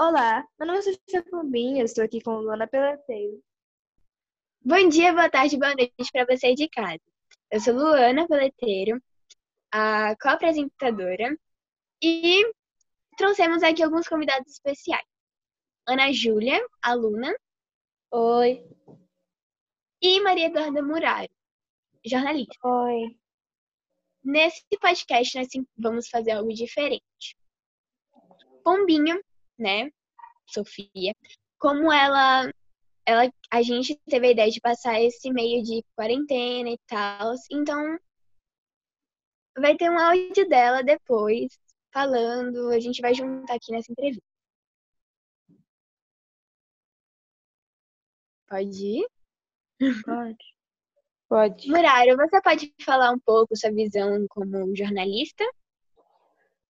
Olá, meu nome é Sofia Pombinha, estou aqui com Luana Peleteiro. Bom dia, boa tarde, boa noite para você de casa. Eu sou Luana Peleteiro, a co-apresentadora, e trouxemos aqui alguns convidados especiais. Ana Júlia, aluna. Oi. E Maria Eduarda Muraro, jornalista. Oi. Nesse podcast, nós vamos fazer algo diferente. Pombinho, né, Sofia, como ela, ela, a gente teve a ideia de passar esse meio de quarentena e tal, então vai ter um áudio dela depois, falando, a gente vai juntar aqui nessa entrevista. Pode ir? Pode. Pode. Muraro, você pode falar um pouco sua visão como jornalista?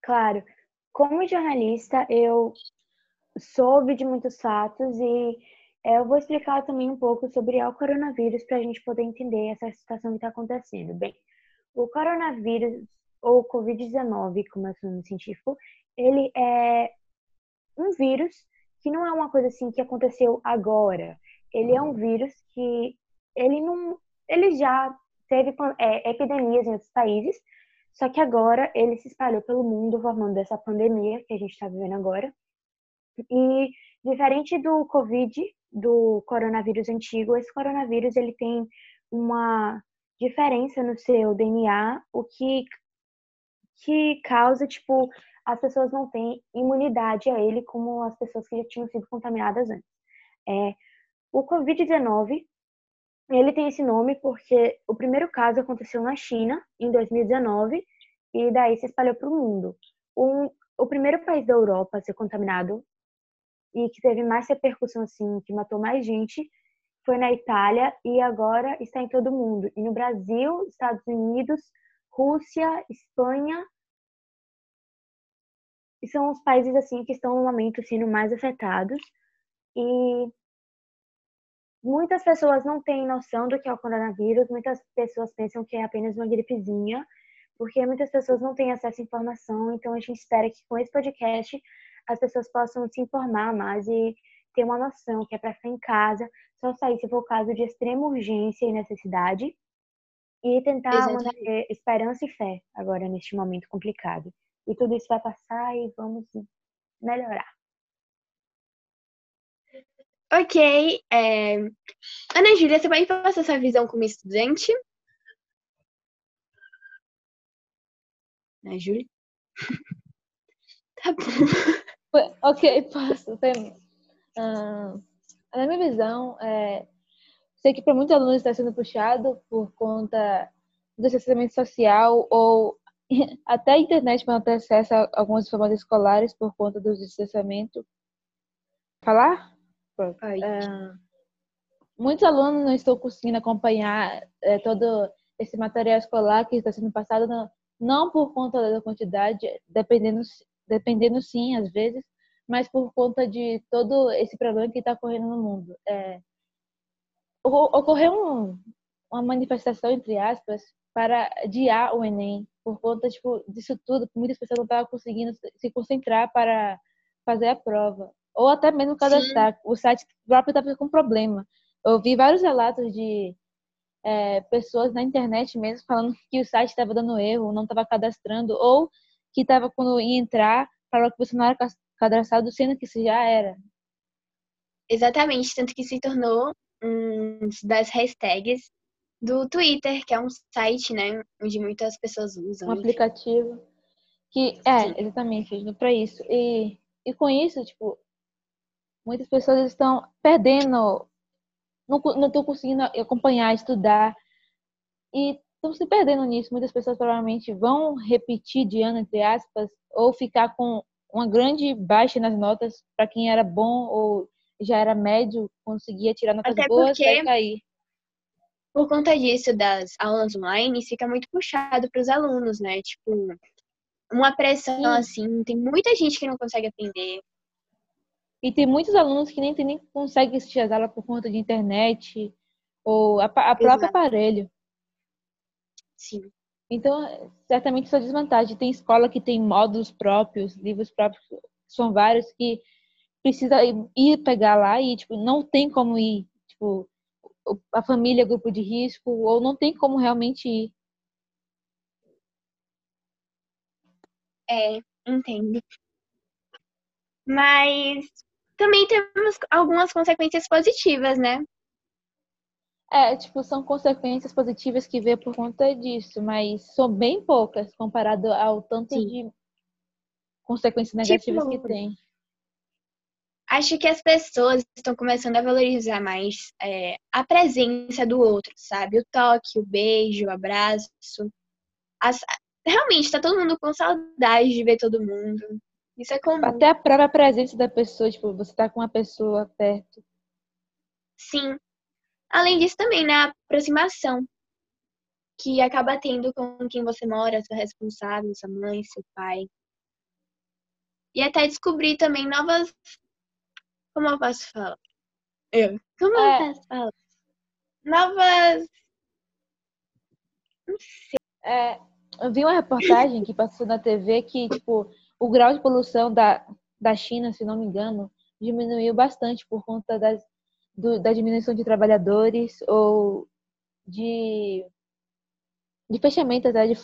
Claro. Como jornalista, eu soube de muitos fatos e eu vou explicar também um pouco sobre o coronavírus para a gente poder entender essa situação que está acontecendo. Bem, o coronavírus, ou Covid-19, como é o nome científico, ele é um vírus que não é uma coisa assim que aconteceu agora. Ele é um vírus que ele não ele já teve é, epidemias em outros países, só que agora ele se espalhou pelo mundo, formando essa pandemia que a gente está vivendo agora. E diferente do Covid, do coronavírus antigo, esse coronavírus ele tem uma diferença no seu DNA, o que que causa tipo as pessoas não têm imunidade a ele como as pessoas que já tinham sido contaminadas antes. É, o Covid-19 ele tem esse nome porque o primeiro caso aconteceu na China, em 2019, e daí se espalhou para o mundo. Um, o primeiro país da Europa a ser contaminado e que teve mais repercussão, assim, que matou mais gente, foi na Itália e agora está em todo mundo. E no Brasil, Estados Unidos, Rússia, Espanha. São os países, assim, que estão no momento sendo mais afetados. E Muitas pessoas não têm noção do que é o coronavírus, muitas pessoas pensam que é apenas uma gripezinha, porque muitas pessoas não têm acesso à informação, então a gente espera que com esse podcast as pessoas possam se informar mais e ter uma noção que é para ficar em casa, só sair se for caso de extrema urgência e necessidade, e tentar Exatamente. manter esperança e fé agora neste momento complicado. E tudo isso vai passar e vamos melhorar. Ok. É... Ana Júlia, você pode passar sua visão como estudante? Ana Júlia? tá bom. Ok, posso. Tem... Uh, na minha visão, é... sei que para muitos alunos está sendo puxado por conta do distanciamento social ou até a internet para não ter acesso a algumas informações escolares por conta do distanciamento. Falar? É, muitos alunos não estão conseguindo acompanhar é, todo esse material escolar que está sendo passado, não, não por conta da quantidade, dependendo, dependendo sim, às vezes, mas por conta de todo esse problema que está ocorrendo no mundo. É, ocorreu um, uma manifestação, entre aspas, para adiar o Enem, por conta tipo, disso tudo, muitas pessoas não estavam conseguindo se concentrar para fazer a prova ou até mesmo cadastrar. Sim. O site próprio estava com problema. Eu vi vários relatos de é, pessoas na internet mesmo falando que o site estava dando erro, não estava cadastrando, ou que estava quando ia entrar, falou que você não era cadastrado, sendo que isso já era. Exatamente, tanto que se tornou um das hashtags do Twitter, que é um site, né, onde muitas pessoas usam. Um aplicativo que é Sim. exatamente para isso. E, e com isso, tipo, muitas pessoas estão perdendo, não estão conseguindo acompanhar, estudar e estão se perdendo nisso. Muitas pessoas provavelmente vão repetir de ano, entre aspas, ou ficar com uma grande baixa nas notas para quem era bom ou já era médio, conseguia tirar notas Até boas e cair. Por conta disso, das aulas online, fica muito puxado para os alunos, né? Tipo, uma pressão Sim. assim, tem muita gente que não consegue aprender. E tem muitos alunos que nem, nem conseguem assistir as aulas por conta de internet ou a, a próprio aparelho. Sim. Então, certamente isso é desvantagem. Tem escola que tem módulos próprios, livros próprios, são vários que precisa ir, pegar lá e tipo não tem como ir, tipo a família grupo de risco ou não tem como realmente ir. É, entendo. Mas também temos algumas consequências positivas, né? É, tipo, são consequências positivas que vê por conta disso, mas são bem poucas comparado ao tanto Sim. de consequências negativas tipo, que tem. Acho que as pessoas estão começando a valorizar mais é, a presença do outro, sabe? O toque, o beijo, o abraço. As... Realmente, tá todo mundo com saudade de ver todo mundo. Isso é comum. Até a própria presença da pessoa, tipo, você tá com uma pessoa perto. Sim. Além disso, também, né, a aproximação que acaba tendo com quem você mora, seu responsável, sua mãe, seu pai. E até descobrir também novas. Como eu posso falar? Eu. Como é. eu posso falar? Novas. Não sei. É, eu vi uma reportagem que passou na TV que, tipo, o grau de poluição da, da China, se não me engano, diminuiu bastante por conta das, do, da diminuição de trabalhadores ou de, de fechamento de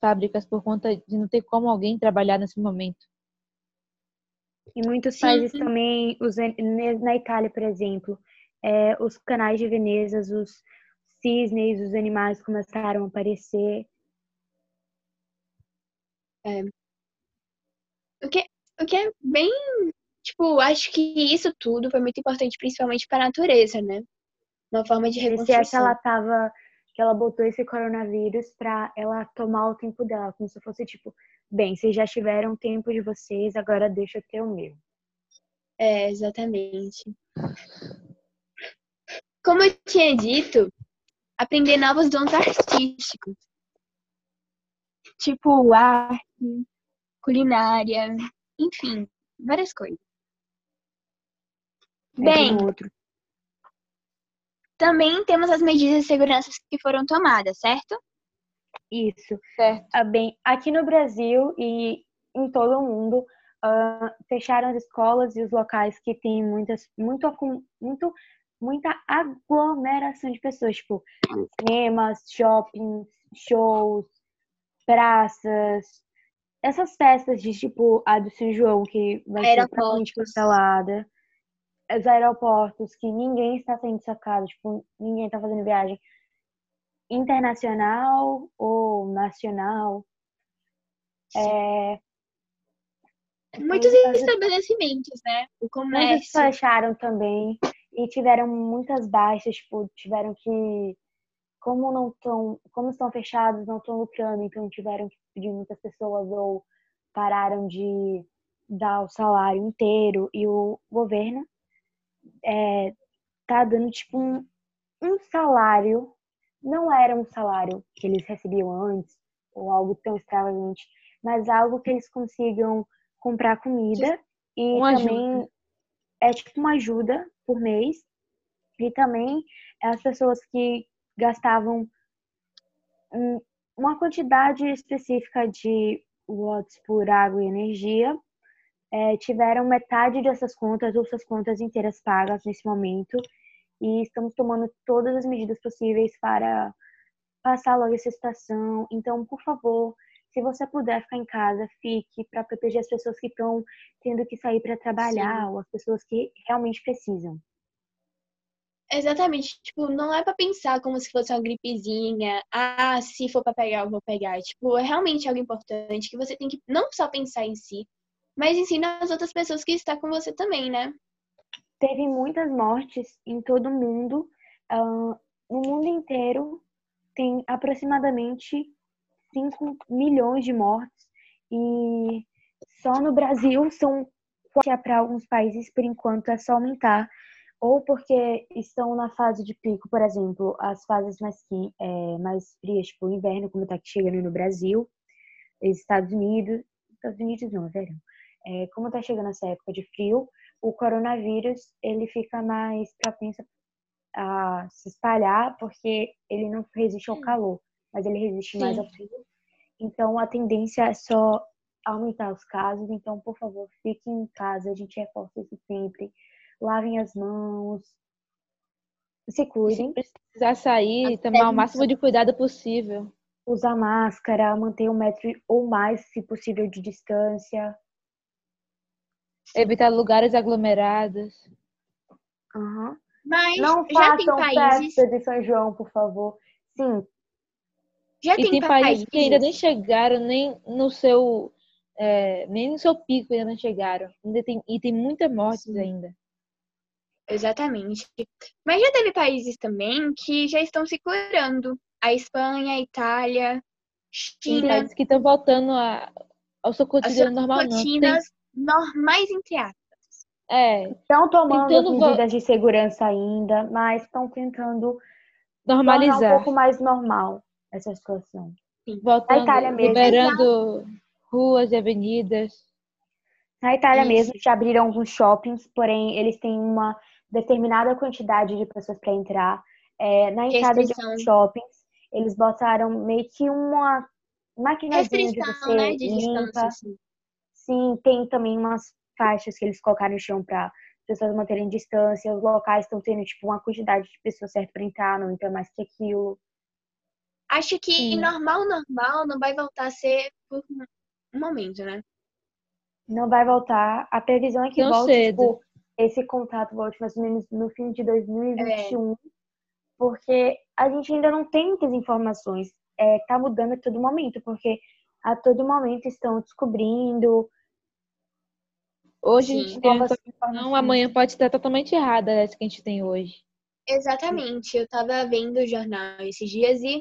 fábricas por conta de não ter como alguém trabalhar nesse momento. Em muitos Sim. países também, os, na Itália, por exemplo, é, os canais de Veneza, os cisnes, os animais começaram a aparecer. É, o que, o que é bem. Tipo, acho que isso tudo foi muito importante, principalmente para a natureza, né? Uma forma de reconstrução. Se ela tava. Que ela botou esse coronavírus pra ela tomar o tempo dela, como se fosse tipo, bem, vocês já tiveram o tempo de vocês, agora deixa eu ter o meu. É, exatamente. Como eu tinha dito, aprender novos dons artísticos. Tipo arte, culinária, enfim, várias coisas. Bem, também temos as medidas de segurança que foram tomadas, certo? Isso. Certo. Ah, bem, aqui no Brasil e em todo o mundo, uh, fecharam as escolas e os locais que têm muitas, muito, muito, muita aglomeração de pessoas, tipo cinemas, shoppings, shows, praças, essas festas de tipo a do São João, que vai ser totalmente cancelada, os aeroportos, que ninguém está sendo sacado, tipo, ninguém está fazendo viagem internacional ou nacional. É... Muitos estabelecimentos, né? O comércio. Muitos fecharam também e tiveram muitas baixas, tipo, tiveram que como não estão, como estão fechados, não estão lucrando, então tiveram que pedir muitas pessoas ou pararam de dar o salário inteiro e o governo é, tá dando tipo um, um salário, não era um salário que eles recebiam antes ou algo tão extravagante, mas algo que eles consigam comprar comida e uma também ajuda. é tipo uma ajuda por mês e também as pessoas que gastavam uma quantidade específica de watts por água e energia, é, tiveram metade dessas contas ou suas contas inteiras pagas nesse momento e estamos tomando todas as medidas possíveis para passar logo essa situação. Então, por favor, se você puder ficar em casa, fique para proteger as pessoas que estão tendo que sair para trabalhar Sim. ou as pessoas que realmente precisam. Exatamente, tipo, não é para pensar como se fosse uma gripezinha, ah, se for para pegar, eu vou pegar. Tipo, é realmente algo importante que você tem que não só pensar em si, mas ensina as outras pessoas que estão com você também, né? Teve muitas mortes em todo o mundo. Uh, no mundo inteiro tem aproximadamente 5 milhões de mortes e só no Brasil são para alguns países por enquanto é só aumentar ou porque estão na fase de pico, por exemplo, as fases mais, é, mais frias, tipo o inverno, como está chegando no Brasil, Estados Unidos, Estados Unidos não, é verão. É, como está chegando essa época de frio, o coronavírus ele fica mais propenso a se espalhar porque ele não resiste ao calor, mas ele resiste Sim. mais ao frio. Então a tendência é só aumentar os casos, então, por favor, fiquem em casa, a gente reforça isso sempre. Lavem as mãos, se Se cuidem, precisar sair, tomar o máximo de cuidado possível. usar máscara, manter um metro ou mais, se possível, de distância. Evitar lugares aglomerados. Aham. Mas Não já tem façam países, festa de São João, por favor. Sim, já E tem, tem países que ainda nem chegaram nem no seu é, nem no seu pico ainda não chegaram. Ainda tem, e tem muitas mortes Sim. ainda. Exatamente. Mas já teve países também que já estão se curando. A Espanha, a Itália, China, países que estão voltando a- ao seu cotidiano normal, rotinas normais entre aspas. é, estão tomando Tentando medidas de segurança ainda, mas estão tentando tornar um normalizar. pouco mais normal essa situação. Voltando, Itália mesmo. liberando ruas e avenidas. Na Itália Isso. mesmo já abriram alguns shoppings, porém eles têm uma determinada quantidade de pessoas para entrar. É, na entrada de alguns shoppings, eles botaram meio que uma maquinazinha de Restrição, você né, de limpa. assim. Sim, tem também umas faixas que eles colocaram no chão para pessoas manterem distância. Os locais estão tendo tipo uma quantidade de pessoas certa para entrar, não entra mais que aquilo. Acho que Sim. normal, normal não vai voltar a ser por um momento, né? Não vai voltar. A previsão é que Tão volte, tipo, esse contato volte mais ou menos no fim de 2021, porque a gente ainda não tem muitas informações. É, tá mudando a todo momento, porque a todo momento estão descobrindo Hoje a Sim. gente tem uma novas informação, informações. amanhã pode estar totalmente errada essa que a gente tem hoje. Exatamente. Eu tava vendo o jornal esses dias e,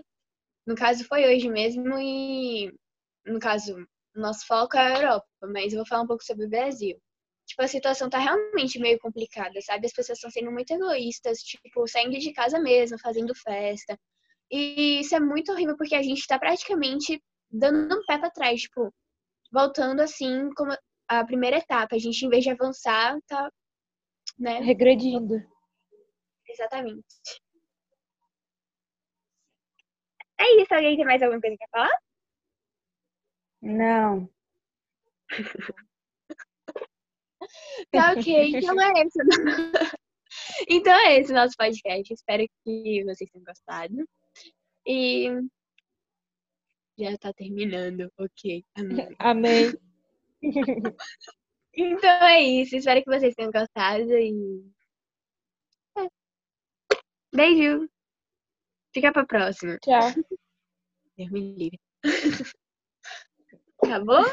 no caso, foi hoje mesmo e, no caso, o nosso foco é a Europa, mas eu vou falar um pouco sobre o Brasil. Tipo, a situação tá realmente meio complicada, sabe? As pessoas estão sendo muito egoístas, tipo, saindo de casa mesmo, fazendo festa. E isso é muito horrível porque a gente tá praticamente dando um pé pra trás, tipo, voltando assim como a primeira etapa. A gente, em vez de avançar, tá, né? Regredindo. Exatamente. É isso. Alguém tem mais alguma coisa pra falar? Não. Tá ok. Então é esse. então é esse o nosso podcast. Espero que vocês tenham gostado. E já tá terminando. Ok. Amém. Amém. Então é isso. Espero que vocês tenham gostado e. É. Beijo. Fica pra próxima. Tchau. Deus me livre. Acabou?